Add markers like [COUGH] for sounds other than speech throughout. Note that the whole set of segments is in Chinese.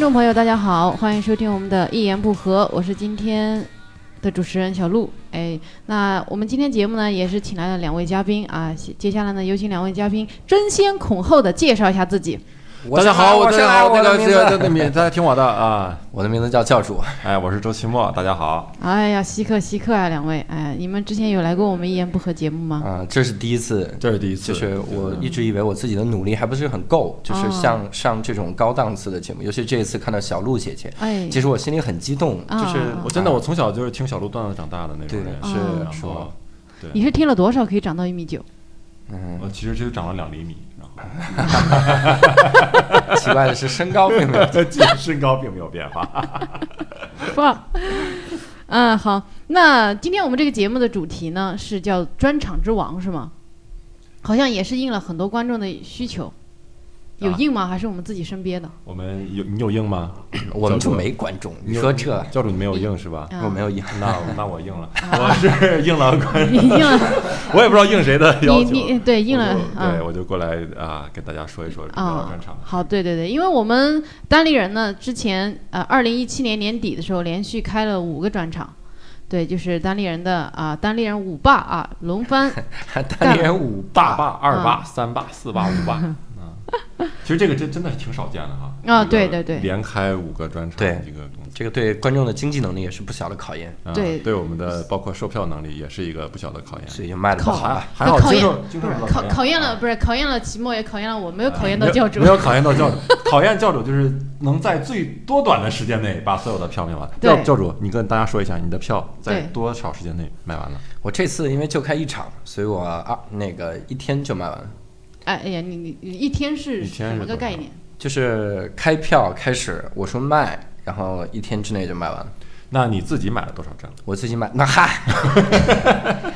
众朋友，大家好，欢迎收听我们的《一言不合》，我是今天的主持人小鹿。哎，那我们今天节目呢，也是请来了两位嘉宾啊。接下来呢，有请两位嘉宾争先恐后的介绍一下自己。大家好，我大家好，那个名字这个名，大家听我的啊，[LAUGHS] 我的名字叫教主，[LAUGHS] 哎，我是周奇墨，大家好。哎呀，稀客稀客啊，两位，哎，你们之前有来过我们《一言不合》节目吗？啊，这是第一次，这是第一次，就是我一直以为我自己的努力还不是很够，就是像上这种高档次的节目，尤其这一次看到小鹿姐姐，哎，其实我心里很激动，就是我真的我从小就是听小鹿段子长大的那种人，是说，对，你是听了多少可以长到一米九？嗯，我其实就长了两厘米。[LAUGHS] 奇怪的是，身高并没有，身高并没有变化。[LAUGHS] 棒，[LAUGHS] 嗯，好，那今天我们这个节目的主题呢是叫“专场之王”，是吗？好像也是应了很多观众的需求。有硬吗？还是我们自己身边的？我们有你有硬吗？[COUGHS] 我们就没观众。你说这教主你没有硬是吧？我没有硬，那那我硬了，我是硬了观众。硬了，[LAUGHS] 我也不知道硬谁的要求。你你对硬了，对我就过来啊，跟大家说一说这个专场。好，对对对，因为我们单立人呢，之前呃，二零一七年年底的时候，连续开了五个专场。对，就是单立人的啊，单立人五霸啊，龙翻。[LAUGHS] 单立人五霸，霸二霸三霸四霸五霸。[LAUGHS] 其实这个真真的挺少见的哈。啊，对对对，连开五个专场，对这个这个对观众的经济能力也是不小的考验，对。对我们的包括售票能力也是一个不小的考验，所以就卖的不好。啊，还好考验。考考验了不是考验。了期末也考验了我，没有考验到教主，没有考验到教主，[LAUGHS] 考验教主就是能在最多短的时间内把所有的票卖完。教教主，你跟大家说一下，你的票在多少时间内卖完了？我这次因为就开一场，所以我啊那个一天就卖完了。哎哎呀，你你一天是什么个概念？就是开票开始，我说卖，然后一天之内就卖完了。那你自己买了多少张？我自己买，那嗨，[LAUGHS]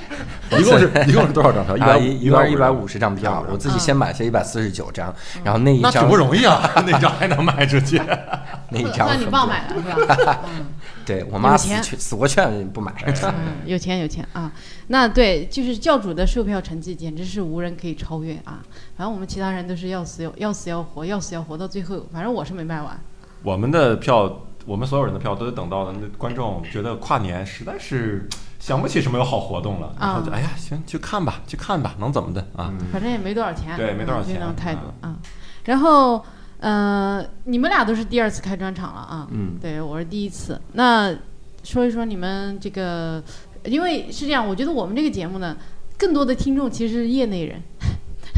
一共是一共是多少张票？一百一百一百五十张票，我自己先买下一百四十九张，然后那一张挺不容易啊，[LAUGHS] 那张还能卖出去，[LAUGHS] 那一张那你爸买了是吧？[LAUGHS] 对我妈死劝死活劝不买，嗯，有钱有钱啊。那对，就是教主的售票成绩简直是无人可以超越啊。反正我们其他人都是要死要要死要活，要死要活到最后。反正我是没卖完。我们的票，我们所有人的票都得等到那观众觉得跨年实在是想不起什么有好活动了，然后就哎呀行去看吧，去看吧，能怎么的啊？反正也没多少钱，对，没多少钱，这种态度啊。然后。呃，你们俩都是第二次开专场了啊？嗯，对我是第一次。那说一说你们这个，因为是这样，我觉得我们这个节目呢，更多的听众其实是业内人，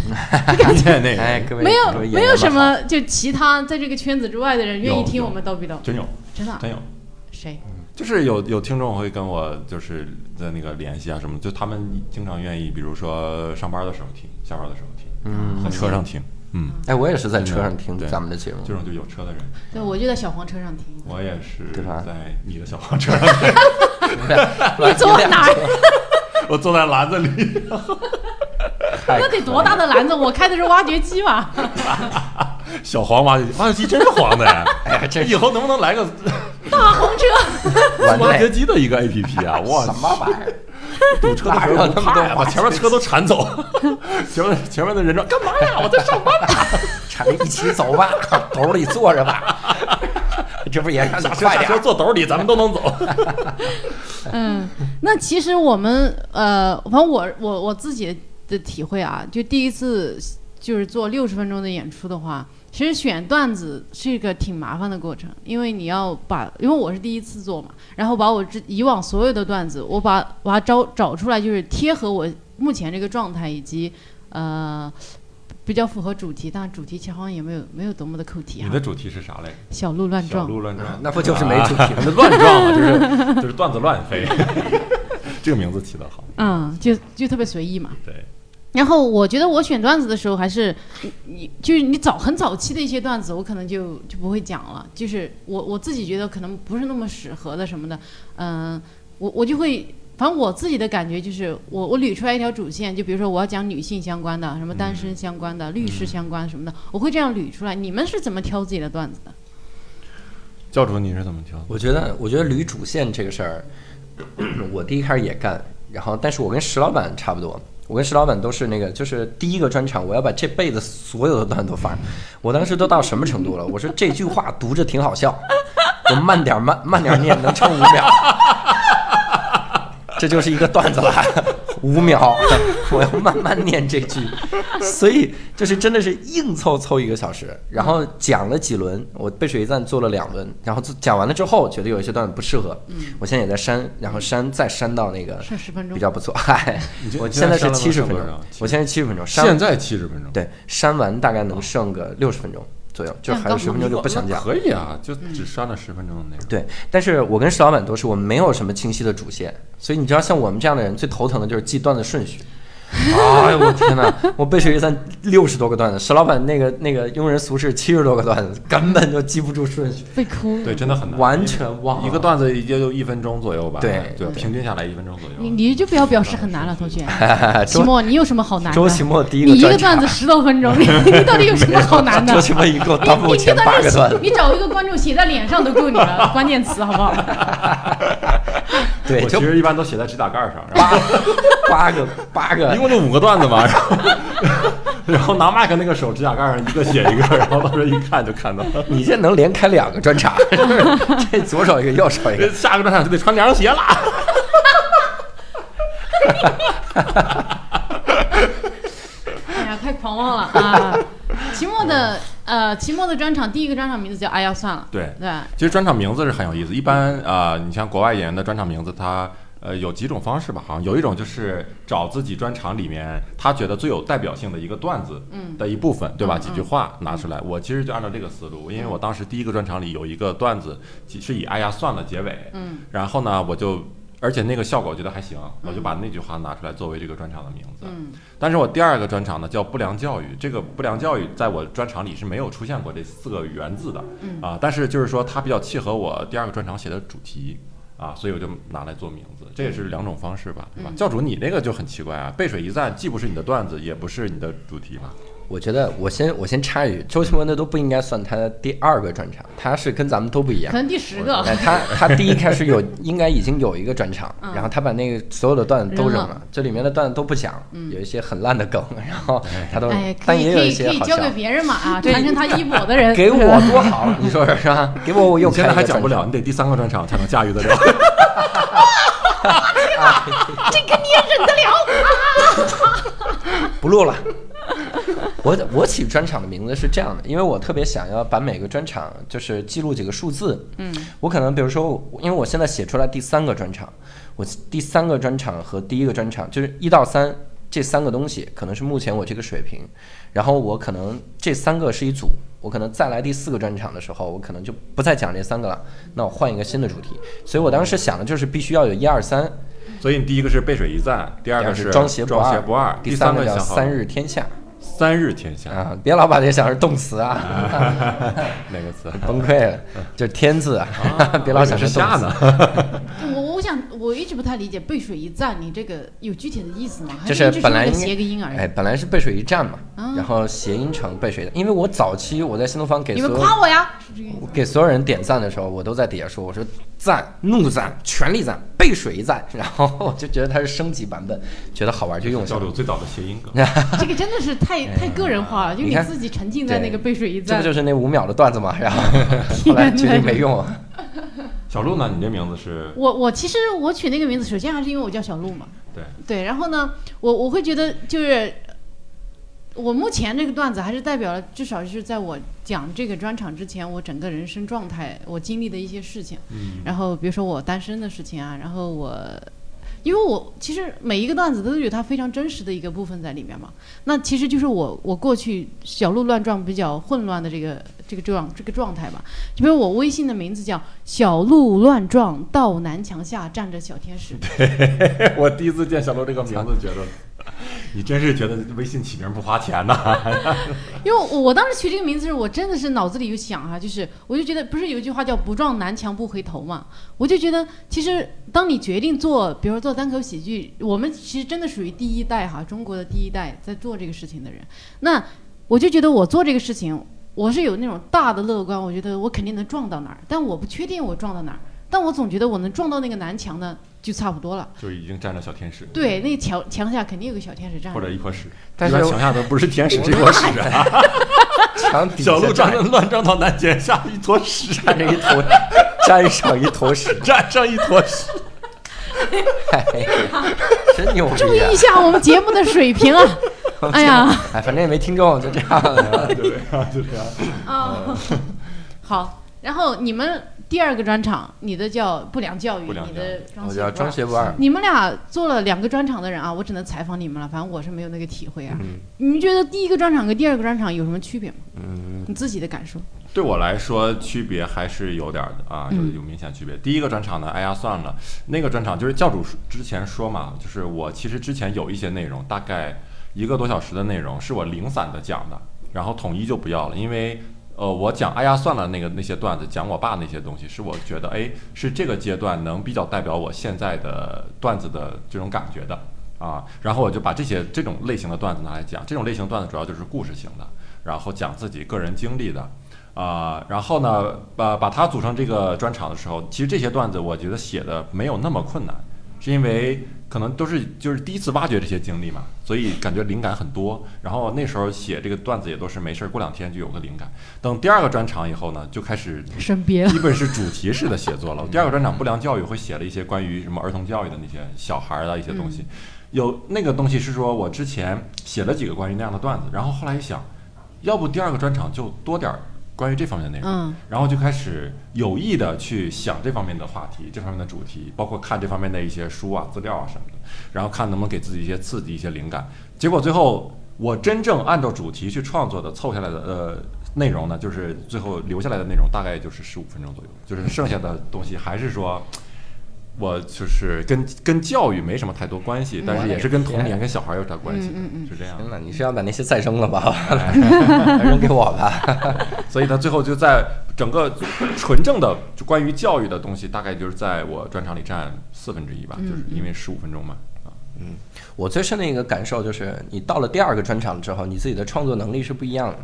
[LAUGHS] 业内哎，没有没有什么就其他在这个圈子之外的人愿意听我们叨逼叨，真有，真的真有，谁？就是有有听众会跟我就是在那个联系啊什么，就他们经常愿意，比如说上班的时候听，下班的时候听，嗯，在车上听。嗯，哎，我也是在车上听咱们的节目，这种就有车的人。对，我就在小黄车上听。我也是，对吧？在你的小黄车上听。[LAUGHS] [LAUGHS] 你坐哪？[LAUGHS] 我坐在篮子里。那得多大的篮子？我开的是挖掘机吧？[LAUGHS] 小黄挖掘机，挖掘机真是黄的呀！哎，这 [LAUGHS] 以后能不能来个大红车？挖掘机的一个 A P P 啊！哇，什么玩意儿？堵车的时候怕呀，把前面车都铲走。前面前面的人说：“干嘛呀？我在上班呢。[LAUGHS] ”铲一起走吧，兜里坐着吧。这不也让你快点？坐兜里，咱们都能走。嗯，那其实我们呃，反正我我我自己的体会啊，就第一次就是做六十分钟的演出的话。其实选段子是一个挺麻烦的过程，因为你要把，因为我是第一次做嘛，然后把我之以往所有的段子，我把把它找找出来，就是贴合我目前这个状态，以及呃比较符合主题，但主题其实好像也没有没有多么的扣题啊你的主题是啥嘞？小鹿乱撞。小鹿乱撞，那不就是没主题？那乱撞嘛，就是就是段子乱飞。[LAUGHS] 这个名字起得好。嗯，就就特别随意嘛。对。然后我觉得我选段子的时候，还是你就是你早很早期的一些段子，我可能就就不会讲了。就是我我自己觉得可能不是那么适合的什么的，嗯，我我就会，反正我自己的感觉就是，我我捋出来一条主线，就比如说我要讲女性相关的，什么单身相关的、律师相关什么的，我会这样捋出来。你们是怎么挑自己的段子的？教主你是怎么挑？我觉得我觉得捋主线这个事儿，[CLEARS THROAT] 我第一开始也干，然后但是我跟石老板差不多。我跟石老板都是那个，就是第一个专场，我要把这辈子所有的段都发。我当时都到什么程度了？我说这句话读着挺好笑，我慢点慢慢点念，能撑五秒。这就是一个段子了，五秒，[LAUGHS] 我要慢慢念这句，所以就是真的是硬凑凑一个小时，然后讲了几轮，我背水一战做了两轮，然后讲完了之后，觉得有一些段子不适合，嗯我现在也在删，然后删再删到那个剩十分钟比较不错，嗨我现在是你七十分钟我现在七十分钟，删现在七十分钟，对删完大概能剩个六十分钟左右，就还有十分钟就不想讲。可以啊，就只删了十分钟的内容。对，但是我跟石老板都是我们没有什么清晰的主线，所以你知道，像我们这样的人最头疼的就是记段的顺序。哎呦我天哪！我背水一战六十多个段子，石老板那个那个庸人俗事七十多个段子，根本就记不住顺序，被哭。对，真的很难，完全忘了一个段子也就一分钟左右吧。对对，平均下来一分钟左右。你你就不要表示很难了，同学。[LAUGHS] 期周末你有什么好难的？周奇墨第一你一个段子十多分钟，你你到底有什么好难的？周奇墨一共到目你前八个段子，你找一个观众写在脸上都够你了，关键词好不好？[LAUGHS] [LAUGHS] 对，我其实一般都写在指甲盖上，然八后八个八个一共就五个段子嘛，然后然后拿麦克那个手指甲盖上一个写一个，然后到时候一看就看到了。[LAUGHS] 你这能连开两个专场，这左手一个，右手一个。下个专场就得穿凉鞋了。[LAUGHS] 哎呀，太狂妄了啊！期末的呃，期末的专场第一个专场名字叫“哎呀算了”，对，对，其实专场名字是很有意思。一般啊、呃你像国外演员的专场名字，它呃有几种方式吧，好像有一种就是找自己专场里面他觉得最有代表性的一个段子嗯的一部分，对吧？嗯几句话拿出来。我其实就按照这个思路，因为我当时第一个专场里有一个段子是以“哎呀算了”结尾，嗯然后呢，我就。而且那个效果我觉得还行，我就把那句话拿出来作为这个专场的名字。嗯但是我第二个专场呢叫不良教育，这个不良教育在我专场里是没有出现过这四个原字的，嗯啊，但是就是说它比较契合我第二个专场写的主题。啊，所以我就拿来做名字，这也是两种方式吧，对吧？嗯教主，你那个就很奇怪啊，背水一战既不是你的段子，也不是你的主题嘛。我觉得我先我先插一句，周杰伦的都不应该算他的第二个专场，他是跟咱们都不一样可。能第十个。哎，他他第一开始有应该已经有一个专场，嗯然后他把那个所有的段子都扔扔了，这里面的段子都不讲，有一些很烂的梗，[LAUGHS] 然后他都哎，，但也有一以可以可些好笑以交给。别人嘛啊，对传承他衣钵的人。[LAUGHS] 给我多好，你说是吧？[LAUGHS] 给我我又你现在开一个还讲不了，你得第三个专场才能驾驭得了。这个你也忍得了？不录了。[LAUGHS] 我我起专场的名字是这样的，因为我特别想要把每个专场就是记录几个数字。嗯，我可能比如说，因为我现在写出来第三个专场，我第三个专场和第一个专场就是一到三这三个东西，可能是目前我这个水平。然后我可能这三个是一组，我可能再来第四个专场的时候，我可能就不再讲这三个了，那我换一个新的主题。所以我当时想的就是必须要有一二三，所以你第一个是背水一战，第二个是是装鞋不二，第第三个叫三日天下三日天下啊！别老把这想是动词啊。[LAUGHS] 哪个词？[LAUGHS] 崩溃了，就是天字啊，[LAUGHS] 别老想是动词下呢。我我想我一直不太理解“背水一战”，你这个有具体的意思吗？还就是本来谐个音而已？哎，本来是背水一战嘛，啊然后谐音成背水的。因为我早期我在新东方给你们夸我呀？给所有人点赞的时候，我都在底下说，我说赞、怒赞、全力赞、背水一战，然后我就觉得它是升级版本，觉得好玩就用上了。教主最早的谐音梗，[LAUGHS] 这个真的是太太个人化了，就你自己沉浸在那个背水一战这不。就是那五秒的段子吗？然后 [LAUGHS] 后来决定没用。[LAUGHS] 小鹿呢？你这名字是？我我其实我取那个名字，首先还是因为我叫小鹿嘛。对对，然后呢，我我会觉得就是我目前这个段子还是代表了，至少是在我讲这个专场之前，我整个人生状态，我经历的一些事情。嗯，然后比如说我单身的事情啊，然后我，因为我其实每一个段子都有它非常真实的一个部分在里面嘛。那其实就是我我过去小鹿乱撞比较混乱的这个这个状这个状态吧。就比如我微信的名字叫小鹿乱撞，到南墙下站着小天使。[LAUGHS] 我第一次见小鹿这个名字，觉得 [LAUGHS] 你真是觉得微信起名不花钱呐。[LAUGHS] 因为我当时取这个名字时，我真的是脑子里有想啊，就是我就觉得不是有一句话叫“不撞南墙不回头”嘛，我就觉得其实当你决定做，比如说做单口喜剧，我们其实真的属于第一代哈，中国的第一代在做这个事情的人，那我就觉得我做这个事情，我是有那种大的乐观，我觉得我肯定能撞到哪儿，但我不确定我撞到哪儿。但我总觉得我能撞到那个南墙呢，就差不多了。就已经站着小天使，对，那墙墙下肯定有个小天使站着。或者一坨屎，但是墙下都不是天使，是一坨屎啊！[LAUGHS] 墙底下小鹿站站乱撞到南墙下一坨屎，站着一坨，站上一坨屎，[LAUGHS] 站上一坨屎。哎呀，真牛啊意一！下我们节目的水平啊！[LAUGHS] 哎呀，哎，反正也没听众，就这样。对啊，就这样。啊，好。然后你们第二个专场，你的叫不良教育，你的我叫装装学不二。你们俩做了两个专场的人啊，我只能采访你们了。反正我是没有那个体会啊。嗯你们觉得第一个专场跟第二个专场有什么区别吗？嗯，你自己的感受？对我来说，区别还是有点儿的啊，有嗯有明显区别。第一个专场呢，哎呀算了，那个专场就是教主之前说嘛，就是我其实之前有一些内容，大概一个多小时的内容是我零散的讲的，然后统一就不要了，因为呃，我讲哎呀算了那个那些段子，讲我爸那些东西，是我觉得哎是这个阶段能比较代表我现在的段子的这种感觉的啊，然后我就把这些这种类型的段子拿来讲，这种类型段子主要就是故事型的，然后讲自己个人经历的。啊、然后呢，把把它组成这个专场的时候，其实这些段子我觉得写的没有那么困难，是因为可能都是就是第一次挖掘这些经历嘛，所以感觉灵感很多。然后那时候写这个段子也都是没事儿，过两天就有个灵感。等第二个专场以后呢，就开始基本是主题式的写作了。[LAUGHS] 第二个专场不良教育会写了一些关于什么儿童教育的那些小孩儿的一些东西，有那个东西是说我之前写了几个关于那样的段子，然后后来一想，要不第二个专场就多点儿关于这方面的内容。嗯然后就开始有意的去想这方面的话题、这方面的主题，包括看这方面的一些书啊、资料啊什么的，然后看能不能给自己一些刺激、一些灵感。结果最后我真正按照主题去创作的凑下来的呃内容呢，就是最后留下来的内容大概就是十五分钟左右，就是剩下的东西还是说。我就是跟跟教育没什么太多关系，但是也是跟童年、跟小孩有点关系的，嗯嗯嗯是这样的天。呐，你是要把那些再扔了吧？[LAUGHS] 扔给我吧。[LAUGHS] 所以他最后就在整个纯正的就关于教育的东西，大概就是在我专场里占四分之一吧，就是因为十五分钟嘛。啊，我最深的一个感受就是，你到了第二个专场之后，你自己的创作能力是不一样的。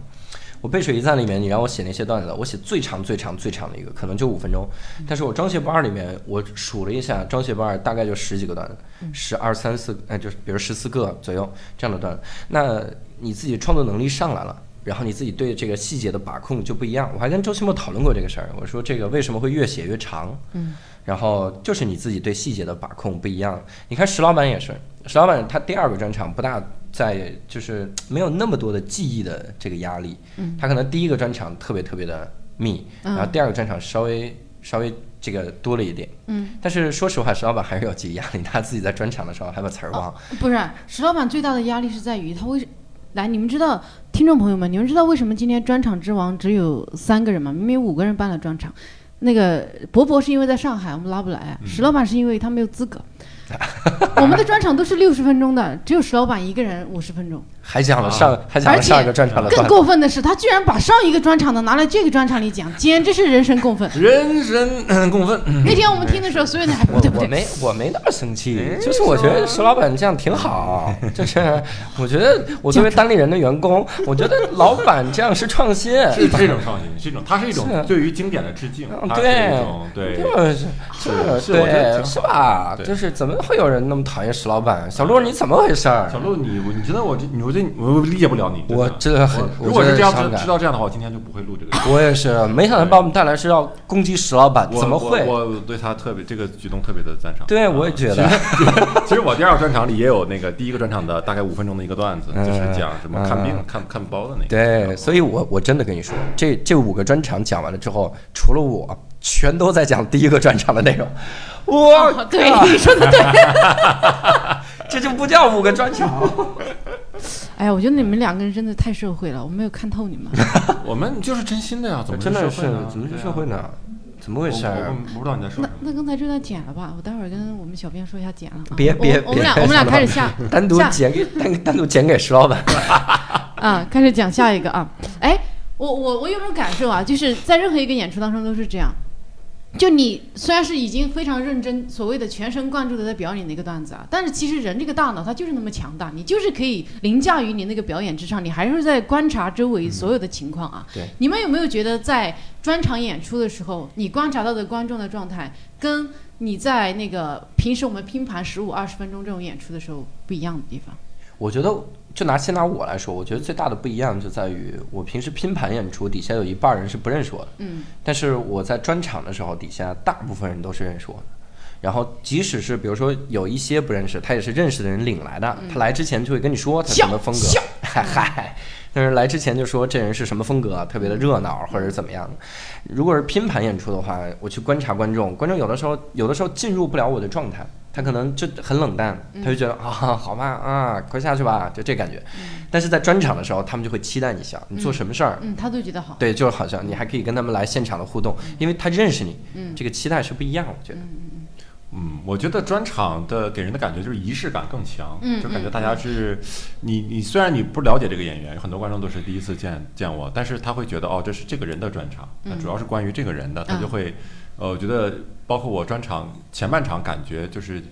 我背水一战里面，你让我写那些段子，我写最长最长最长的一个，可能就五分钟。但是我张学不二里面，我数了一下，张学不二大概就十几个段子，十二三四，哎，就是比如十四个左右这样的段子。那你自己创作能力上来了。然后你自己对这个细节的把控就不一样。我还跟周奇墨讨论过这个事儿，我说这个为什么会越写越长？嗯，然后就是你自己对细节的把控不一样。你看石老板也是，石老板他第二个专场不大在，就是没有那么多的记忆的这个压力。嗯他可能第一个专场特别特别的密，嗯然后第二个专场稍微稍微这个多了一点。嗯，但是说实话，石老板还是有记忆压力，他自己在专场的时候还把词儿忘了。不是石老板最大的压力是在于他为来，你们知道，听众朋友们，你们知道为什么今天专场之王只有三个人吗？明明五个人办了专场。那个博博是因为在上海，我们拉不来啊。石老板是因为他没有资格。[LAUGHS] 我们的专场都是六十分钟的，只有石老板一个人五十分钟。还讲了上，还讲了上一个专场的更子。过分的是，他居然把上一个专场的拿来这个专场里讲，简直是人神共愤。[LAUGHS] 人神嗯共愤。[LAUGHS] 那天我们听的时候，所有人还不我对不对？我没我没那么生气，就是我觉得石老板这样挺好，[LAUGHS] 就是我觉得我作为单立人的员工，我觉得老板这样是创新，是是一种创新，是一种，它是一种对于经典的致敬，嗯它是对一种对就是是是我觉得对挺是吧？对就是怎么会有人那么讨厌石老板？小鹿你怎么回事儿？小鹿，你我你觉得我这你我这我理解不了你，我真真的很如果是这样知道这样的话，我今天就不会录这个。我也是，没想到把我们带来是要攻击石老板，怎么会？我我对他特别这个举动特别的赞赏。对啊我也觉得 [LAUGHS] 其实我第二个专场里也有那个第一个专场的大概五分钟的一个段子，嗯就是讲什么看病嗯看看包的那个。对，所以我我真的跟你说，这这五个专场讲完了之后，除了我，全都在讲第一个专场的内容。我哦对，你说的对。[LAUGHS] 这就不叫五个专场。[LAUGHS] 哎呀，我觉得你们两个人真的太社会了，我没有看透你们。[LAUGHS] 我们就是真心的呀，怎么真的是社会呢？怎么是社会呢？怎么回事我不知道你在说那什么。那刚才这段剪了吧，我待会儿跟我们小编说一下剪了啊。别别我我们俩我们俩开始下 [LAUGHS] 单独剪给单单独剪给石老板。啊，开始讲下一个啊。哎，我我我有种感受啊，就是在任何一个演出当中都是这样，就你虽然是已经非常认真，所谓的全神贯注的在表演的一个段子啊，但是其实人这个大脑它就是那么强大，你就是可以凌驾于你那个表演之上，你还是在观察周围所有的情况啊。对，你们有没有觉得在专场演出的时候，你观察到的观众的状态，跟你在那个平时我们拼盘十五二十分钟这种演出的时候不一样的地方？我觉得，就拿先拿我来说，我觉得最大的不一样就在于，我平时拼盘演出，底下有一半人是不认识我的，嗯，但是我在专场的时候，底下大部分人都是认识我的。然后，即使是比如说有一些不认识，他也是认识的人领来的，他来之前就会跟你说他什么风格，笑嗨 [LAUGHS] 嗨，但是来之前就说这人是什么风格，特别的热闹或者是怎么样。如果是拼盘演出的话，我去观察观众，观众有的时候有的时候进入不了我的状态，他可能就很冷淡，他就觉得啊好吧啊快下去吧，就这感觉。但是在专场的时候，他们就会期待你笑，你做什么事儿，嗯，他都觉得好。对，就是好像你还可以跟他们来现场的互动，因为他认识你，嗯。这个期待是不一样，我觉得。嗯，我觉得专场的给人的感觉就是仪式感更强，嗯就感觉大家是，你你虽然你不了解这个演员，很多观众都是第一次见见我，但是他会觉得哦，这是这个人的专场，那主要是关于这个人的，他就会，呃，我觉得包括我专场前半场感觉就是。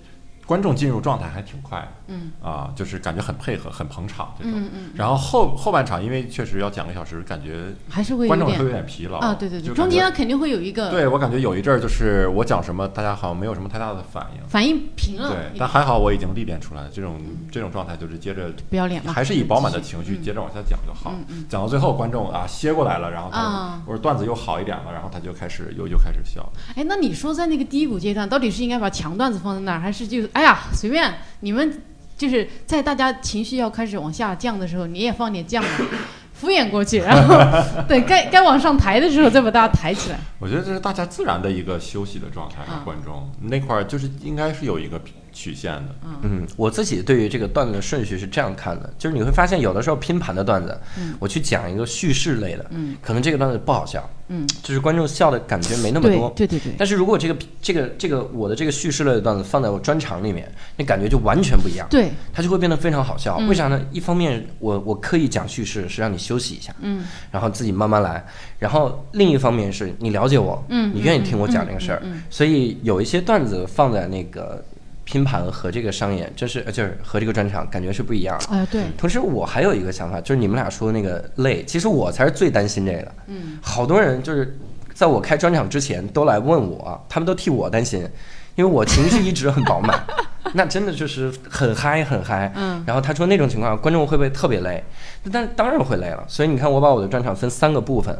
观众进入状态还挺快的，嗯。啊，就是感觉很配合、很捧场这种。嗯嗯，然后后后半场，因为确实要讲个小时，感觉还是会有观众会有点点疲劳。啊，对对对，中间肯定会有一个对我感觉有一阵儿就是我讲什么，大家好像没有什么太大的反应。反应平了对但还好我已经历练出来了，这种这种状态就是接着不要脸了，还是以饱满的情绪嗯接着往下讲就好。讲到最后，观众啊歇过来了，然后他啊。我说段子又好一点了，然后他就开始又又开始笑。哎，那你说在那个低谷阶段，到底是应该把强段子放在那儿，还是就哎呀随便你们，就是在大家情绪要开始往下降的时候，你也放点酱嘛，[LAUGHS] 敷衍过去，然后等该该往上抬的时候再把大家抬起来。我觉得这是大家自然的一个休息的状态啊。观众那块儿就是应该是有一个曲线的。嗯，我自己对于这个段子的顺序是这样看的，就是你会发现有的时候拼盘的段子，嗯。我去讲一个叙事类的，嗯。可能这个段子不好笑，嗯，就是观众笑的感觉没那么多。对对对，但是如果这个这个这个我的这个叙事类的段子放在我专场里面，那感觉就完全不一样，对，它就会变得非常好笑。嗯。为啥呢？一方面我我刻意讲叙事是让你休息一下，嗯。然后自己慢慢来，然后另一方面是你了解我，嗯你愿意听我讲这个事儿，嗯嗯嗯。所以有一些段子放在那个拼盘和这个商演，就是呃就是和这个专场感觉是不一样的。哎对，同时，我还有一个想法，就是你们俩说的那个累，其实我才是最担心这个的。嗯，好多人就是在我开专场之前都来问我，他们都替我担心，因为我情绪一直很饱满，[LAUGHS] 那真的就是很嗨很嗨。嗯然后他说那种情况，观众会不会特别累？但当然会累了。所以你看，我把我的专场分三个部分。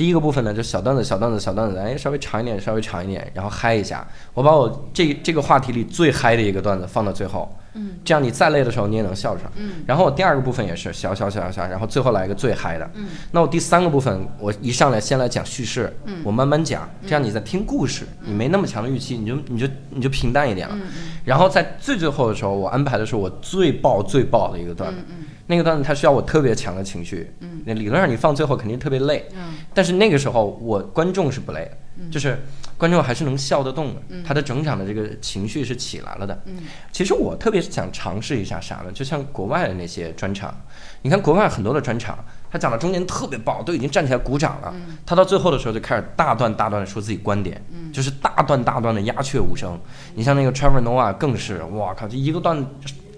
第一个部分呢，就小段子、小段子、小段子，哎，稍微长一点，稍微长一点，然后嗨一下。我把我这这个话题里最嗨的一个段子放到最后，嗯，这样你再累的时候你也能笑出来。嗯。然后我第二个部分也是小小小小，然后最后来一个最嗨的。嗯。那我第三个部分，我一上来先来讲叙事，嗯。我慢慢讲，这样你在听故事，你没那么强的预期，你就你就你就平淡一点了。然后在最最后的时候，我安排的是我最爆最爆的一个段子，嗯那个段子它需要我特别强的情绪，嗯。那理论上你放最后肯定特别累，嗯。但是那个时候我观众是不累的，嗯。就是观众还是能笑得动的，嗯。他的整场的这个情绪是起来了的。嗯。其实我特别想尝试一下啥呢？就像国外的那些专场，你看国外很多的专场，他讲到中间特别爆，都已经站起来鼓掌了，嗯。他到最后的时候就开始大段大段的说自己观点，嗯。就是大段大段的鸦雀无声。你像那个 Trevor Noah 更是，哇靠，这一个段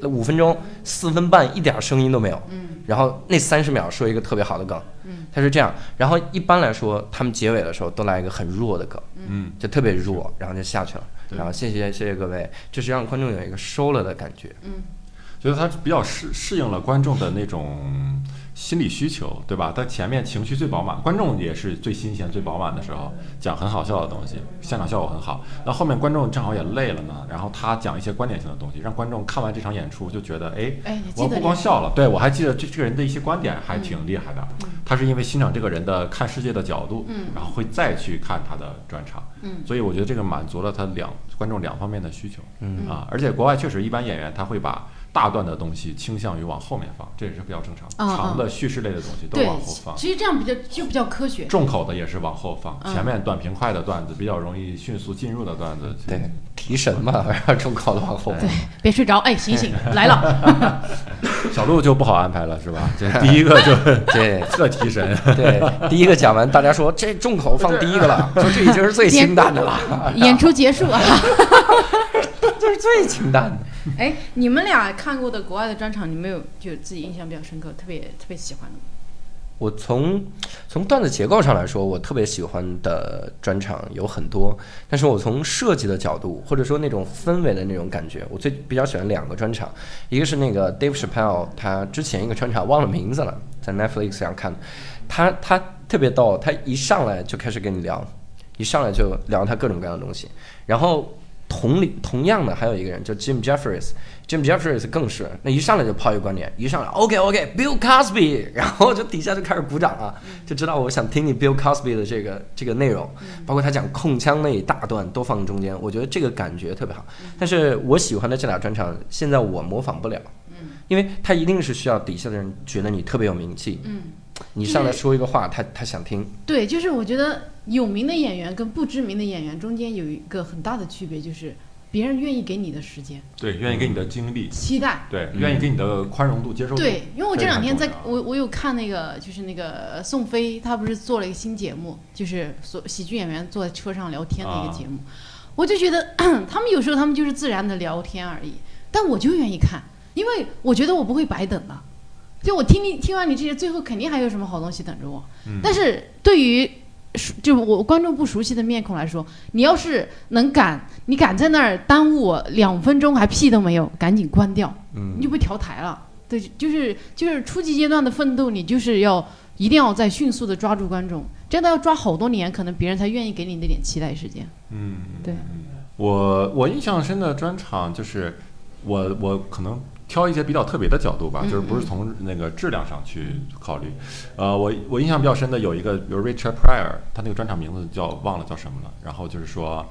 五分钟四分半一点声音都没有，嗯然后那三十秒说一个特别好的梗，嗯他是这样。然后一般来说，他们结尾的时候都来一个很弱的梗，嗯，就特别弱，然后就下去了。然后谢谢谢谢各位，就是让观众有一个收了的感觉。嗯觉得他比较适适应了观众的那种心理需求，对吧？他前面情绪最饱满，观众也是最新鲜、最饱满的时候，讲很好笑的东西，现场效果很好。那后面观众正好也累了呢，然后他讲一些观点性的东西，让观众看完这场演出就觉得，哎，哎，我不光笑了，对我还记得这这个人的一些观点还挺厉害的。他是因为欣赏这个人的看世界的角度，嗯然后会再去看他的专场。嗯所以我觉得这个满足了他两观众两方面的需求。嗯啊，而且国外确实一般演员他会把大段的东西倾向于往后面放，这也是比较正常。长的叙事类的东西都往后放，，其实这样比较就比较科学。重口的也是往后放，嗯前面短平快的段子，比较容易迅速进入的段子，对，提神嘛，然后中考的往后放。别睡着，哎，醒醒，[LAUGHS] 来了。[LAUGHS] 小鹿就不好安排了，是吧？[LAUGHS] 这第一个就对特提神。对，第一个讲完，大家说这重口放第一个了，说这已经是最清淡的了，演出结束啊！这是最清淡的。[LAUGHS] 哎，你们俩看过的国外的专场，你们有就自己印象比较深刻、特别特别喜欢的吗？我从从段子结构上来说，我特别喜欢的专场有很多，但是我从设计的角度，或者说那种氛围的那种感觉，我最比较喜欢两个专场，一个是那个 Dave Chappelle，他之前一个专场忘了名字了，在 Netflix 上看，他他特别逗，他一上来就开始跟你聊，一上来就聊他各种各样的东西，然后同理同样的还有一个人叫 Jim Jeffries。Jim Jeffries 更是，那一上来就抛一个观点，一上来 OK OK，Bill Cosby，然后就底下就开始鼓掌了，就知道我想听你 Bill Cosby 的这个这个内容，包括他讲控枪那一大段都放中间，我觉得这个感觉特别好。但是我喜欢的这俩专场，现在我模仿不了，因为他一定是需要底下的人觉得你特别有名气，嗯，你上来说一个话，他他想听，对，就是我觉得有名的演员跟不知名的演员中间有一个很大的区别，就是别人愿意给你的时间、对，愿意给你的精力，期待。对，愿意给你的宽容度、接受度。对，因为我这两天在我我有看那个，就是那个宋飞，他不是做了一个新节目，就是所喜剧演员坐在车上聊天的一个节目，我就觉得 [CLEARS THROAT] 他们有时候他们就是自然的聊天而已，但我就愿意看，因为我觉得我不会白等了。就我听你听完你这些，最后肯定还有什么好东西等着我。嗯但是对于就我观众不熟悉的面孔来说，你要是能敢，你敢在那儿耽误我两分钟还屁都没有，赶紧关掉，嗯你就被调台了。对，就是就是初级阶段的奋斗，你就是要一定要在迅速的抓住观众，真的要抓好多年，可能别人才愿意给你那点期待时间。嗯，对，我我印象深的专场就是我我可能挑一些比较特别的角度吧，嗯就是不是从那个质量上去考虑。呃，我我印象比较深的有一个，比如 Richard Pryor，他那个专场名字叫忘了叫什么了。然后就是说，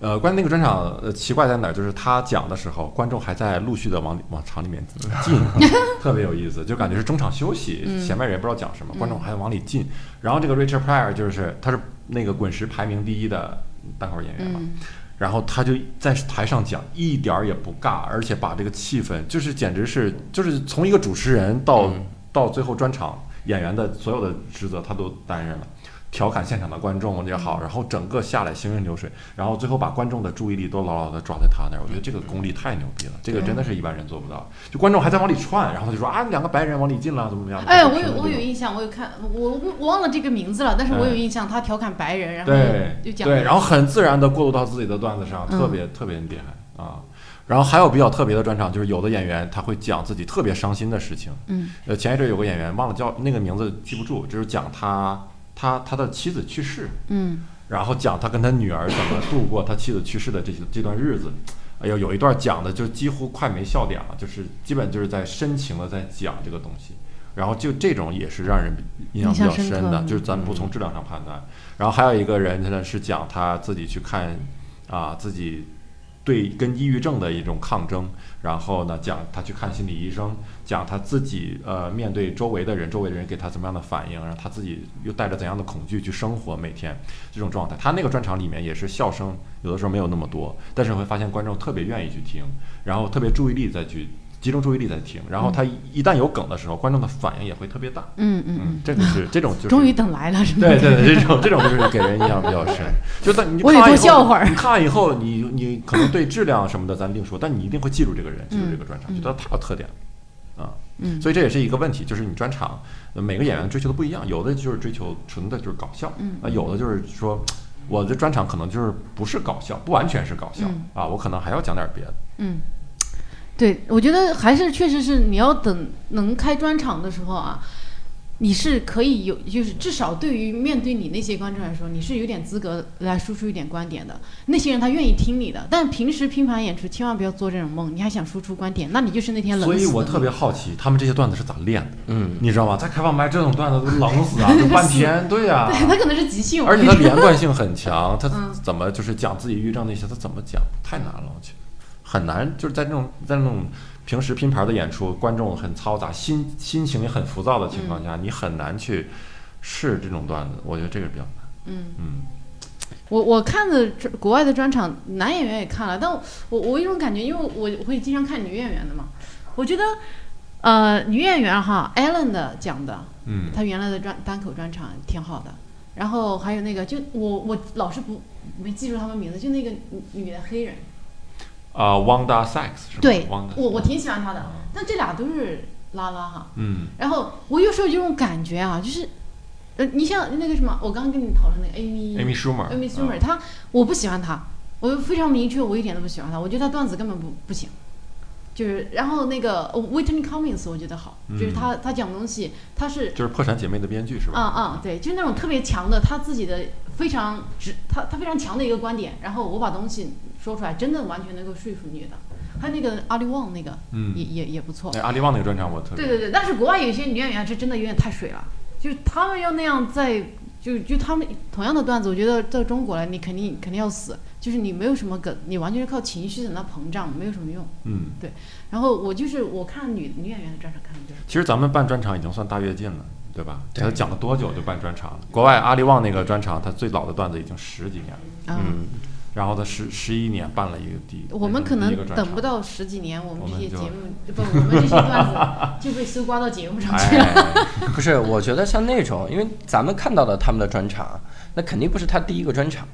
呃，关于那个专场，呃，奇怪在哪儿？就是他讲的时候，观众还在陆续的往往场里面进，[LAUGHS] 特别有意思，就感觉是中场休息，嗯前面人也不知道讲什么，观众还往里进。然后这个 Richard Pryor 就是他是那个滚石排名第一的单口演员嘛。嗯，然后他就在台上讲，一点儿也不尬，而且把这个气氛，就是简直是，就是从一个主持人到、嗯。到最后专场演员的所有的职责他都担任了，调侃现场的观众也好，然后整个下来行云流水，然后最后把观众的注意力都牢牢的抓在他那儿，我觉得这个功力太牛逼了，这个真的是一般人做不到。就观众还在往里窜，然后他就说啊，两个白人往里进了，怎么怎么样？哎，我有我有印象，我有看，我我我忘了这个名字了，但是我有印象，他调侃白人，然后对就讲对，然后很自然的过渡到自己的段子上，嗯特别特别厉害啊。然后还有比较特别的专场，就是有的演员他会讲自己特别伤心的事情。嗯呃，前一阵有个演员忘了叫那个名字记不住，就是讲他他他的妻子去世，嗯然后讲他跟他女儿怎么度过他妻子去世的这这段日子。哎呦，有一段讲的就几乎快没笑点了，就是基本就是在深情的在讲这个东西。然后就这种也是让人印象比较深深的，就是咱不从质量上判断。然后还有一个人呢是讲他自己去看啊自己对跟抑郁症的一种抗争，然后呢讲他去看心理医生，讲他自己呃面对周围的人，周围的人给他怎么样的反应，然后他自己又带着怎样的恐惧去生活，每天这种状态。他那个专场里面也是笑声有的时候没有那么多，但是会发现观众特别愿意去听，然后特别注意力再去集中注意力在听，然后他一旦有梗的时候，观众的反应也会特别大。嗯嗯这个是 [LAUGHS] 这种就是终于等来了，是吗？对对对，这种这种就是给人印象比较深。[LAUGHS] 就但你我得看完以后多笑会儿你看完以后，你你可能对质量什么的咱另说，但你一定会记住这个人，记住这个专场，嗯觉得他有特点啊。嗯所以这也是一个问题，就是你专场呃每个演员追求的不一样，有的就是追求纯的就是搞笑，嗯啊，有的就是说。我的专场可能就是不是搞笑，不完全是搞笑、嗯啊，我可能还要讲点别的。嗯，对，我觉得还是确实是你要等能开专场的时候啊，你是可以有，就是至少对于面对你那些观众来说，你是有点资格来输出一点观点的。那些人他愿意听你的，但平时拼盘演出千万不要做这种梦，你还想输出观点，那你就是那天冷死所以我特别好奇，他们这些段子是咋练的？嗯，你知道吗？在开放麦这种段子都冷死啊，就半天。[LAUGHS] 对呀、对他可能是即兴，而且他连贯性很强，他 [LAUGHS] 嗯怎么就是讲自己抑郁症那些，他怎么讲？太难了，我去，很难，就是在那种在那种平时拼盘的演出，观众很嘈杂，心心情也很浮躁的情况下，你很难去试这种段子。我觉得这个比较难。嗯嗯我我看的这国外的专场，男演员也看了，但我我一种感觉，因为我会经常看女演员的嘛，我觉得，呃，女演员哈，Ellen 的讲的，嗯她原来的专单口专场挺好的，然后还有那个，就我我老是不没记住他们名字，就那个女女的黑人，啊、w a n d a Sacks 是吧？对 Wanda，我我挺喜欢她的，但这俩都是拉拉哈，嗯然后我有时候有种感觉啊，就是，呃，你像那个什么，我刚刚跟你讨论那个 Amy Amy Schumer，Amy Schumer，嗯她我不喜欢她，我非常明确，我一点都不喜欢她，我觉得她段子根本不不行。就是，然后那个呃 Whitney Cummings 我觉得好，就是他他讲东西，他是就是破产姐妹的编剧是吧？啊啊对，就是那种特别强的，他自己的非常直，他他非常强的一个观点，然后我把东西说出来，真的完全能够说服女的。还有那个阿里旺那个，嗯也也也不错。那阿里旺那个专场我特别对对对，但是国外有些女演员是真的有点太水了，就是他们要那样在，就就他们同样的段子，我觉得到中国来你肯定肯定要死，就是你没有什么梗，你完全是靠情绪在那膨胀，没有什么用。嗯。对然后我就是我看女女演员的专场看的就是，其实咱们办专场已经算大跃进了，对吧？对他讲了多久就办专场了？国外阿里旺那个专场，他最老的段子已经十几年了，啊、嗯，然后他十十一年办了一个第，我们可能等不。到十几年，我们这些节目不，我们这些段子 [LAUGHS] 就被搜刮到节目上去了。哎，[LAUGHS] 不是，我觉得像那种，因为咱们看到的他们的专场，那肯定不是他第一个专场，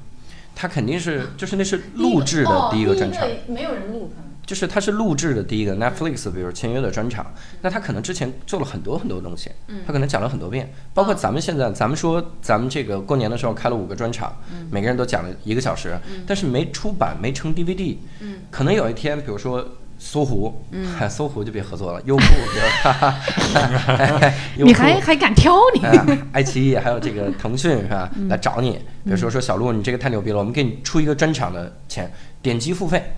他肯定是就是那是录制的哦第一个专场。没有人录可能。就是它是录制的第一个 Netflix，比如签约的专场，那他可能之前做了很多很多东西，嗯他可能讲了很多遍，包括咱们现在，咱们说咱们这个过年的时候开了五个专场，每个人都讲了一个小时，但是没出版，没成 DVD，嗯可能有一天，比如说。搜狐，嗯，搜狐就别合作了。优酷，比如哈哈，[LAUGHS] 优酷你还还敢挑你？哎，爱奇艺还有这个腾讯是吧？嗯来找你，比如说说小鹿，你这个太牛逼了，我们给你出一个专场的钱，点击付费，嗯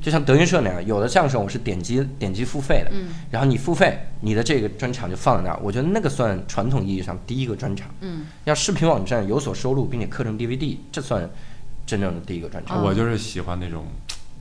就像德云社那样，有的相声我是点击点击付费的，嗯然后你付费，你的这个专场就放在那儿，我觉得那个算传统意义上第一个专场。嗯，要视频网站有所收入，并且刻成 DVD，这算真正的第一个专场。我就是喜欢那种。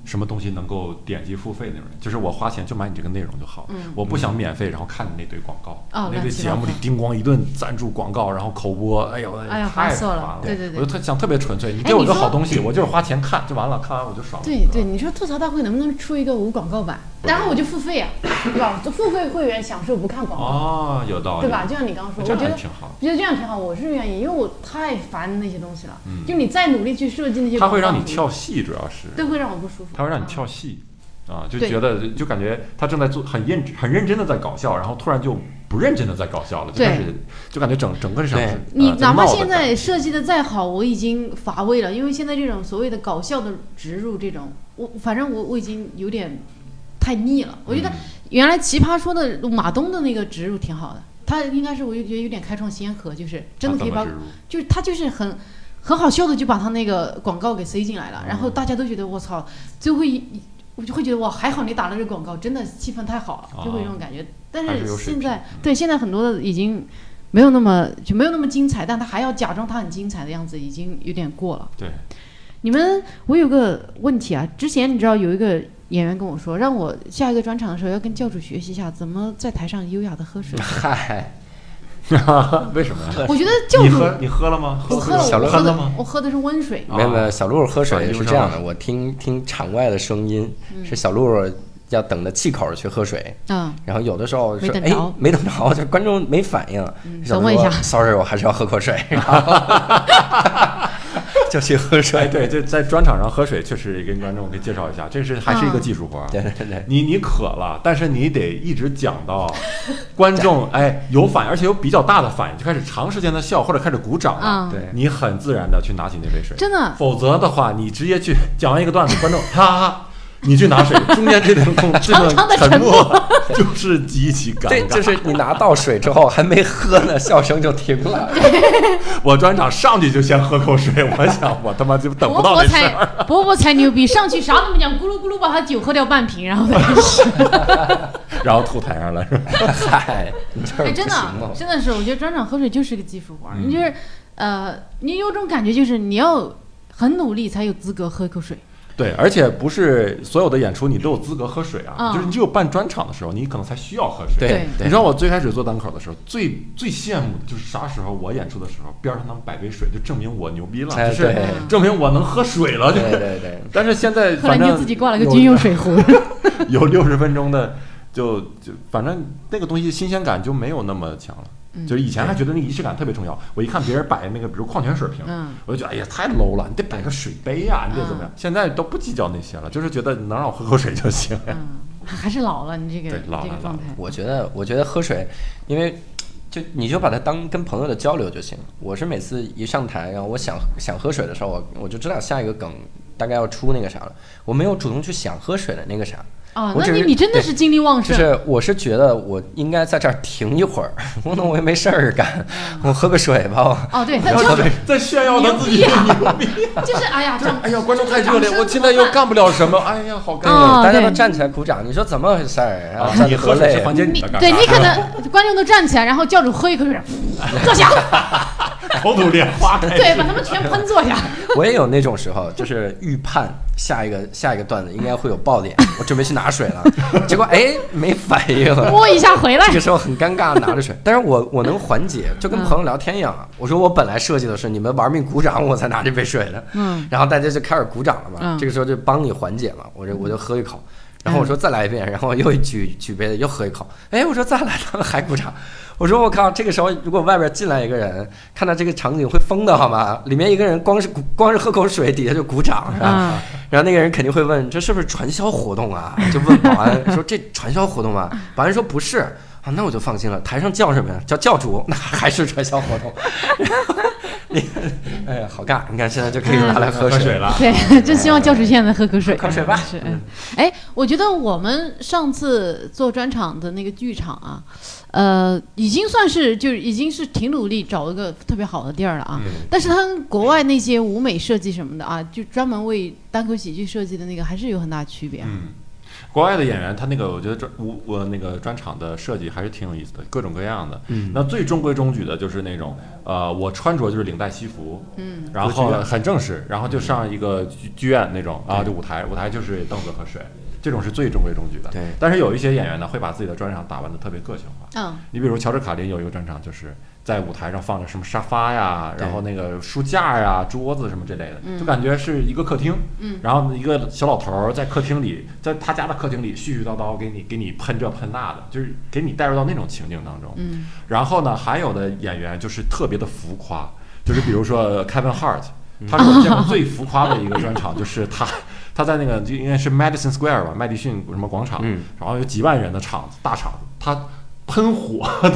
什么东西能够点击付费那种人，就是我花钱就买你这个内容就好，嗯我不想免费，然后看你那堆广告，哦那堆节目里叮咣一顿赞助广告，然后口播，哎呦，哎呀太烦死了对对对我就特想特别纯粹，你给我个好东西，我就是花钱看就完了，看完我就爽了。对对，你说吐槽大会能不能出一个无广告版？然后我就付费啊，对吧？就付费会员享受不看广告，哦，有道理，对吧？就像你刚刚说，我觉得挺好。我觉得这样挺好，我是愿意，因为我太烦那些东西了。嗯就你再努力去设计那些，它会让你跳，戏，主要是都会让我不舒服。它会让你跳戏啊，就觉得就感觉他正在做很认很认真的在搞笑，然后突然就不认真的在搞笑了，就对开始就感觉整整个是你呃在闹的哪怕现在设计的再好，我已经乏味了，因为现在这种所谓的搞笑的植入，这种我反正我我已经有点太腻了。我觉得嗯。原来奇葩说的马东的那个植入挺好的，他应该是我就觉得有点开创先河，就是真的可以把就是他就是很很好笑的就把他那个广告给塞进来了，然哦后大家都觉得我操，最后一我就会觉得哇，还好你打了这个广告，真的气氛太好了，就会有这种感觉。但是现在对现在很多的已经没有那么就没有那么精彩，但他还要假装他很精彩的样子，已经有点过了。对，你们，我有个问题啊，之前你知道有一个演员跟我说，让我下一个专场的时候要跟教主学习一下怎么在台上优雅的喝水。嗨，[LAUGHS] 为什么呀？我觉得教主，你喝你喝了吗？我喝了，小鹿我喝了吗？我喝的是温水。啊没有没有，小鹿喝水是这样的，我听听场外的声音，嗯是小鹿要等着气口去喝水，嗯，然后有的时候是哎没等着就观众没反应，等我一下 Sorry，我还是要喝口水，然后 [LAUGHS] 就去喝哎，水。对，就在专场上喝水，确实也跟观众给介绍一下，这是还是一个技术活儿。对对对，你你渴了，但是你得一直讲到观众哎有反应，而且有比较大的反应，就开始长时间的笑或者开始鼓掌了。啊对你很自然的去拿起那杯水，真的，否则的话，你直接去讲完一个段子，观众哈哈哈，你去拿水，中间这段空这段沉默就是极其尴对，尬。就是你拿到水之后还没喝呢，笑声就停了。[LAUGHS] 我专场上去就先喝口水，我想我他妈就等不到伯伯才那事儿。伯伯才牛逼，上去啥都没讲，咕噜咕噜把他酒喝掉半瓶，然后再开始。然后吐台上了是吧？[LAUGHS] 嗨，哎，真的？真的是，我觉得专场喝水就是个技术活你就是，呃，你有种感觉，就是你要很努力才有资格喝一口水。对，而且不是所有的演出你都有资格喝水啊，嗯就是你只有办专场的时候，你可能才需要喝水。对你知道我最开始做单口的时候，最最羡慕的就是啥时候我演出的时候，边上能摆杯水，就证明我牛逼了，就是证明我能喝水了。就对 [LAUGHS] 是，对对，但是现在反正自己挂了个军用水壶。[LAUGHS] 有六十分钟的，就就反正那个东西新鲜感就没有那么强了。嗯就是以前还觉得那个仪式感特别重要，我一看别人摆那个，比如矿泉水瓶，嗯我就觉得哎呀太 low 了，你得摆个水杯呀、你得怎么样？现在都不计较那些了，就是觉得能让我喝口水就行。嗯，还是老了，你这个对老了这个状态。我觉得，我觉得喝水，因为就你就把它当跟朋友的交流就行。我是每次一上台，然后我想想喝水的时候，我我就知道下一个梗大概要出那个啥了。我没有主动去想喝水的那个啥，哦，我只是那你你真的是精力旺盛。就是我是觉得我应该在这儿停一会儿，我那我也没事儿干，[LAUGHS] 我喝个水吧。我哦，对，他然后就是在在炫耀他自己牛逼啊牛逼，[LAUGHS] 就是哎呀，这哎呀，观众太热烈，我现在又干不了什么，哎呀，好尴哦尬。大家都站起来鼓掌，你说怎么回事儿？啊你喝水是房间里你的尴尬，对你可 [LAUGHS] 能观众都站起来，然后教主喝一口水，坐下，[LAUGHS] 口吐莲花对，把他们全喷坐下。[LAUGHS] 我也有那种时候，就是预判下一个下一个段子应该会有爆点，我准备去拿水了，结果哎没反应，摸一下回来这个。时候很尴尬，拿着水，但是我我能缓解，就跟朋友聊天一样啊。我说我本来设计的是你们玩命鼓掌，我才拿这杯水的，嗯，然后大家就开始鼓掌了嘛，嗯这个时候就帮你缓解嘛，我就我就喝一口。然后我说再来一遍，[LAUGHS] 然后又举举杯子又喝一口，哎，我说再来，他们还鼓掌。我说我靠，这个时候如果外边进来一个人，看到这个场景会疯的好吗？里面一个人光是光是喝口水，底下就鼓掌，是吧？啊，然后那个人肯定会问，这是不是传销活动啊？就问保安说这传销活动吗？保安说不是啊，那我就放心了。台上叫什么呀？叫教主，那还是传销活动。[LAUGHS] 你，[LAUGHS] 哎呀，好尬！你看现在就可以拿来喝水喝水。了。对，[LAUGHS] 真希望教主现在喝口水。喝水吧是，嗯哎，我觉得我们上次做专场的那个剧场啊，呃，已经算是就是已经是挺努力找一个特别好的地儿了啊。嗯但是他跟国外那些舞美设计什么的啊，就专门为单口喜剧设计的那个还是有很大区别啊。嗯，国外的演员他那个，我觉得专我我那个专场的设计还是挺有意思的，各种各样的。嗯那最中规中矩的就是那种，呃，我穿着就是领带西服，嗯然后很正式，然后就上一个剧剧院那种啊，就舞台，舞台就是凳子和水，这种是最中规中矩的。对但是有一些演员呢，会把自己的专场打扮的特别个性化。嗯你比如乔治卡林有一个专场，就是在舞台上放着什么沙发呀，然后那个书架呀、桌子什么之类的，嗯就感觉是一个客厅。嗯然后一个小老头儿在客厅里，在他家的客厅里絮絮叨叨给你给你喷这喷那的，就是给你带入到那种情境当中。嗯然后呢，还有的演员就是特别的浮夸，就是比如说 Kevin Hart，他是我见过最浮夸的一个专场，[LAUGHS] 就是他他在那个就应该是 Madison Square 吧，麦迪逊什么广场，嗯然后有几万人的场子，大场子，他。喷火，他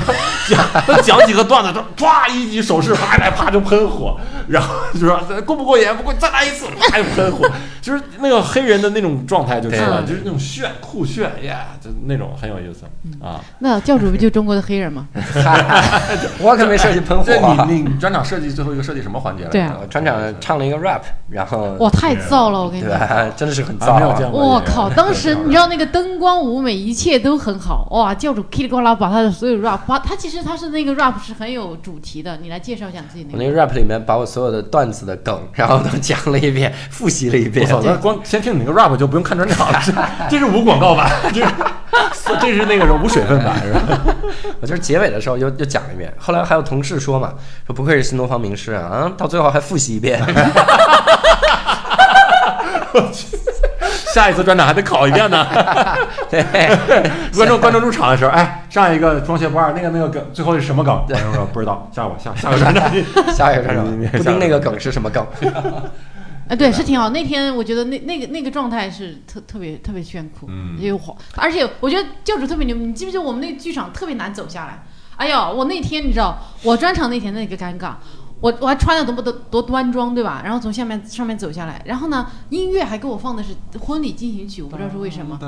讲他讲几个段子，他唰一举手势，啪来啪就喷火，然后就说过不过瘾？不过再来一次，啪就喷火，就是那个黑人的那种状态就是了，就是那种炫酷炫呀，就那种很有意思啊。那教主不就中国的黑人吗？[LAUGHS] 我可没设计喷火。你你专场设计最后一个设计什么环节了？对啊呃专场唱了一个 rap，然后哇，太燥了，我跟你讲。对？[LAUGHS] 真的是很还燥。我靠！当时你知道那个灯光舞美一切都很好哇，教主噼里呱啦把他的所有 rap，把他其实他是那个 rap 是很有主题的，你来介绍一下你自己那个。我那个 rap 里面把我所有的段子的梗，然后都讲了一遍，复习了一遍。我操！那光先听你那个 rap 就不用看专场了，[LAUGHS] 这这是无广告版，这是这是那个无水分版是吧？[LAUGHS] 我就是结尾的时候又又讲了一遍，后来还有同事说嘛，说不愧是新东方名师啊，啊，到最后还复习一遍。[LAUGHS] 下一次专场还得考一遍呢。[LAUGHS] 对，[LAUGHS] 观众观众入场的时候，哎，上一个装鞋不二，那个那个梗最后是什么梗？观众说不知道，下我下下个专场。[LAUGHS] 下一个专场不定那个梗是什么梗。啊，对，是挺好。那天我觉得那那个那个状态是特特别特别炫酷，嗯也有晃，而且我觉得教主特别牛。你记不记得我们那个剧场特别难走下来？哎呦，我那天你知道，我专场那天那个尴尬。我我还穿的多么多多端庄，对吧？然后从下面上面走下来，然后呢，音乐还给我放的是婚礼进行曲，我不知道是为什么。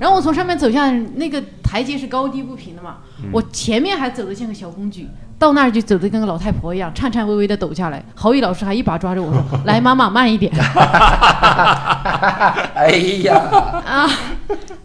然后我从上面走下来，那个台阶是高低不平的嘛，我前面还走得像个小公举，到那儿就走得跟个老太婆一样，颤颤巍巍的抖下来。郝宇老师还一把抓着我说：“ [LAUGHS] 来，妈妈，慢一点。[LAUGHS] 哎呀，”啊，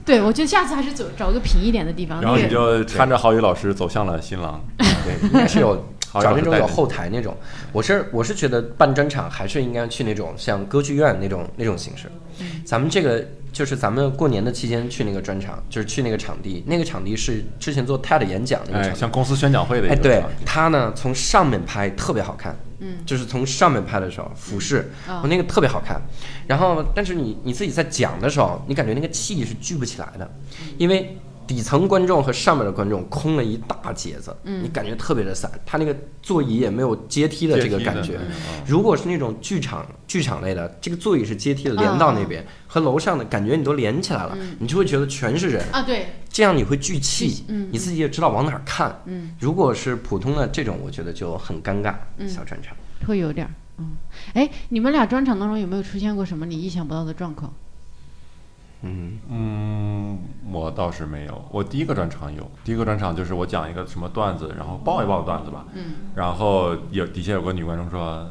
对，我觉得下次还是走找个平一点的地方。然后你就搀着郝宇老师走向了新郎。[LAUGHS] 对，应该是有好找那种有后台那种。我是我是觉得办专场还是应该去那种像歌剧院那种那种形式。嗯咱们这个就是咱们过年的期间去那个专场，就是去那个场地，那个场地是之前做 TED 演讲那个哎，场地。像公司宣讲会的一哎，对个场景它呢，从上面拍特别好看，嗯，就是从上面拍的时候，俯视，啊我那个特别好看。然后，但是你你自己在讲的时候，你感觉那个气是聚不起来的，因为底层观众和上面的观众空了一大截子，嗯，你感觉特别的散，他那个座椅也没有阶梯的这个感觉。如果是那种剧场剧场类的，这个座椅是阶梯的，连到那边，和楼上的感觉你都连起来了，你就会觉得全是人。啊，对，这样你会聚气，你自己也知道往哪儿看。如果是普通的这种，我觉得就很尴尬。小专场，会有点儿。嗯，哎，你们俩专场当中有没有出现过什么你意想不到的状况？嗯，嗯，我倒是没有。我第一个专场有，第一个专场就是我讲一个什么段子，然后抱一抱段子吧。嗯。然后有底下有个女观众说，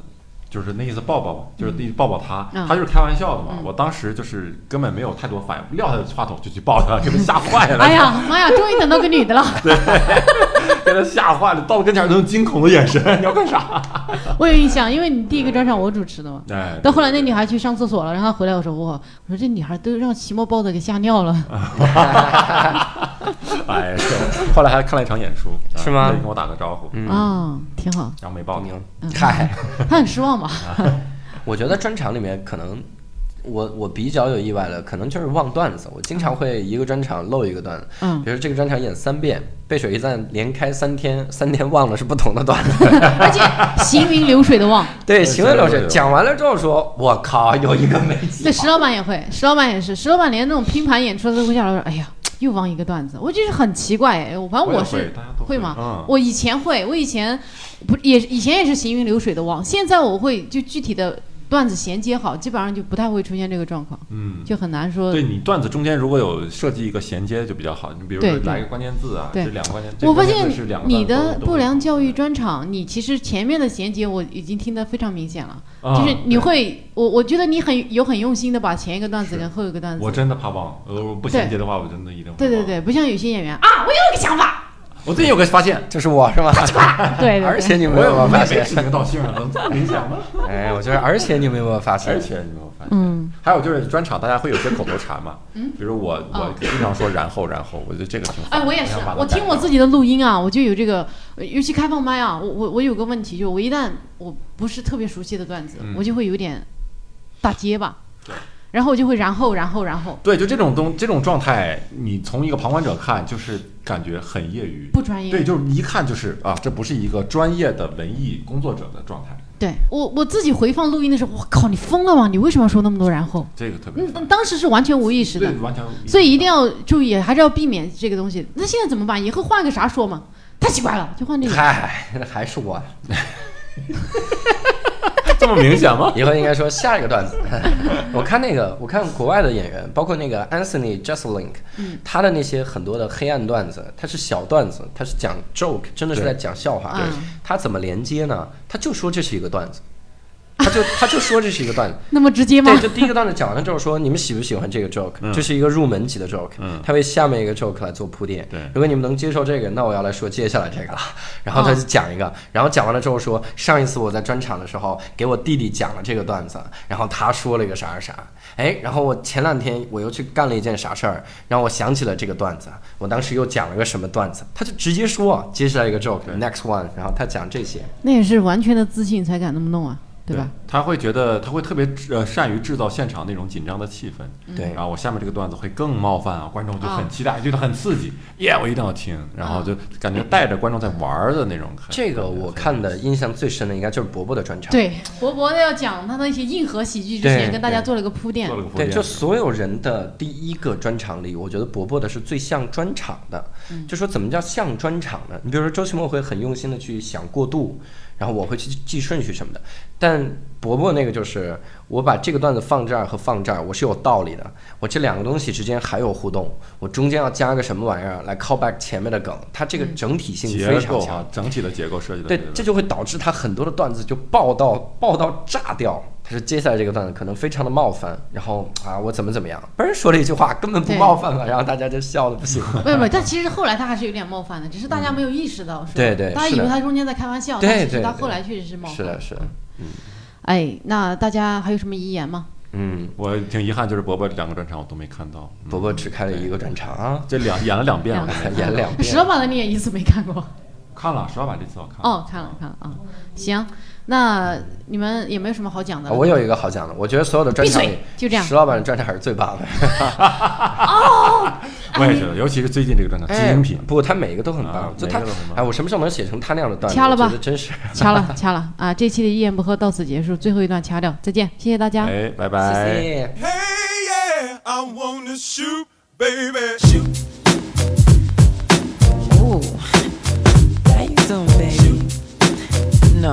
就是那意思抱抱嘛，就是第抱抱她，嗯她就是开玩笑的嘛。嗯我当时就是根本没有太多反应，撂下话筒就去抱她，给她吓坏了。哎呀妈呀，终于等到个女的了！[LAUGHS] [LAUGHS] 给他吓坏了，到跟前儿都用惊恐的眼神，你要干啥？[LAUGHS] 我有印象，因为你第一个专场我主持的嘛。哎，到后来那女孩去上厕所了，然后她回来我说哇，我说这女孩都让期末报的给吓尿了。[LAUGHS] 哎，是后来还看了一场演出，啊是吗跟我打个招呼，嗯啊，挺好。然后没抱你。牛，嗨，他很失望吧？我觉得专场里面可能我我比较有意外的，可能就是忘段子。我经常会一个专场漏一个段子，嗯比如这个专场演三遍，背水一战连开三天，三天忘了是不同的段子。[LAUGHS] 而且行云流水的忘。对，行为都是对对讲完了之后说，我靠，有一个没记对，石老板也会，石老板也是，石老板连那种拼盘演出都会下来说，哎呀，又忘一个段子，我就是很奇怪哎，我反正我也是会吗？嗯，我以前会，我以前不也以前也是行云流水的忘，现在我会就具体的段子衔接好，基本上就不太会出现这个状况，嗯，就很难说。对你段子中间如果有设计一个衔接就比较好，你比如说来一个关键字啊，对。这两个关键，这我发现你的不良教育专场，你其实前面的衔接我已经听得非常明显了，啊就是你会，我我觉得你很有很用心的把前一个段子跟后一个段子我，真的怕忘，呃，不衔接的话，我真的一定会。对对对，不像有些演员啊，我有一个想法，我最近有个发现，就是我是吗？[LAUGHS] 对对对，而且你们有没有发现？我也没指名道姓啊，能这么明显吗？哎，我觉得，而且你们有没有发现而？且你有没有发现？嗯，还有就是专场，大家会有些口头禅嘛，嗯比如我我哦经常说然后然后，我觉得这个挺好哎，我也是我听我自己的录音啊，我就有这个，呃尤其开放麦啊，我我我有个问题，就我一旦我不是特别熟悉的段子，嗯我就会有点打结巴对，然后我就会然后然后然后对，就这种东这种状态，你从一个旁观者看，就是感觉很业余，不专业。对，就是一看就是啊，这不是一个专业的文艺工作者的状态，对我我自己回放录音的时候，我靠，你疯了吗？你为什么要说那么多然后？这个特别嗯，当时是完全无意识的对，，完全。所以一定要注意，还是要避免这个东西。那现在怎么办？以后换个啥说嘛？太奇怪了，就换这个。嗨，还是我。[LAUGHS] 这么明显吗？以后应该说下一个段子。[LAUGHS] 我看那个，我看国外的演员，包括那个 Anthony Jeselnik，、他的那些很多的黑暗段子，他是小段子，他是讲 joke，真的是在讲笑话对。他怎么连接呢？他就说这是一个段子，他就他就说这是一个段子。[LAUGHS] 那么直接吗对，？就第一个段子讲完了之后说，你们喜不喜欢这个 joke？、嗯这是一个入门级的 joke，、嗯他为下面一个 joke 来做铺垫。对如果你们能接受这个，那我要来说接下来这个了。[LAUGHS] 然后他就哦讲一个，然后讲完了之后说，上一次我在专场的时候给我弟弟讲了这个段子，然后他说了一个啥啥啥，哎，然后我前两天我又去干了一件啥事儿，让我想起了这个段子，我当时又讲了个什么段子，他就直接说接下来一个 joke，next one，然后他讲这些。那也是完全的自信才敢那么弄啊，对吧？？他会觉得他会特别呃善于制造现场那种紧张的气氛。对然后我下面这个段子会更冒犯啊，观众就啊很期待，觉得很刺激，耶，我一定要听，然后就感觉带着观众在玩儿的那种感觉。[LAUGHS] 这个我看的印象最深的应该就是伯伯的专场。对，伯伯的要讲他的一些硬核喜剧之前，跟大家做了个铺垫做。了个铺对，垫就所有人的第一个专场里，我觉得伯伯的是最像专场的。就说怎么叫像专场呢？你比如说周奇墨会很用心的去想过渡，然后我会去记顺序什么的。但伯伯那个就是我把这个段子放这儿和放这儿，我是有道理的。我这两个东西之间还有互动，我中间要加个什么玩意儿来 call back 前面的梗，它这个整体性非常强。啊，整体的结构设计的对，这就会导致他很多的段子就爆到爆到炸掉，他说接下来这个段子可能非常的冒犯，然后啊我怎么怎么样，嘣儿说了一句话根本不冒犯嘛，然后大家就笑的不行。没有没有，但其实后来他还是有点冒犯的，只是大家没有意识到，是吧？对对大家以为他中间在开玩笑，对但其实对对他后来确实是冒犯。是的，是的，嗯哎，那大家还有什么遗言吗？嗯，我挺遗憾，就是伯伯两个专场我都没看到。嗯伯伯只开了一个专场啊，这两演了两遍，[LAUGHS] 演两遍石老板的你也一次没看过？看了石老板这次我看了。哦，看了看了啊。行，那你们也没有什么好讲的我有一个好讲的，我觉得所有的专场里，就这样石老板的专场还是最棒的。[LAUGHS] 哦 [LAUGHS] 我也觉得，尤其是最近这个专场哎精品。不，他每一个都很啊棒，就他每一个都很，棒哎，我什么时候能写成他那样的段子？掐了吧真是。[LAUGHS] 掐了掐了啊！这期的一言不合到此结束，最后一段掐掉，再见，谢谢大家。哎，拜拜。谢。Hey, yeah, I wanna shoot, baby. Shoot. Ooh, how you doing, baby? No,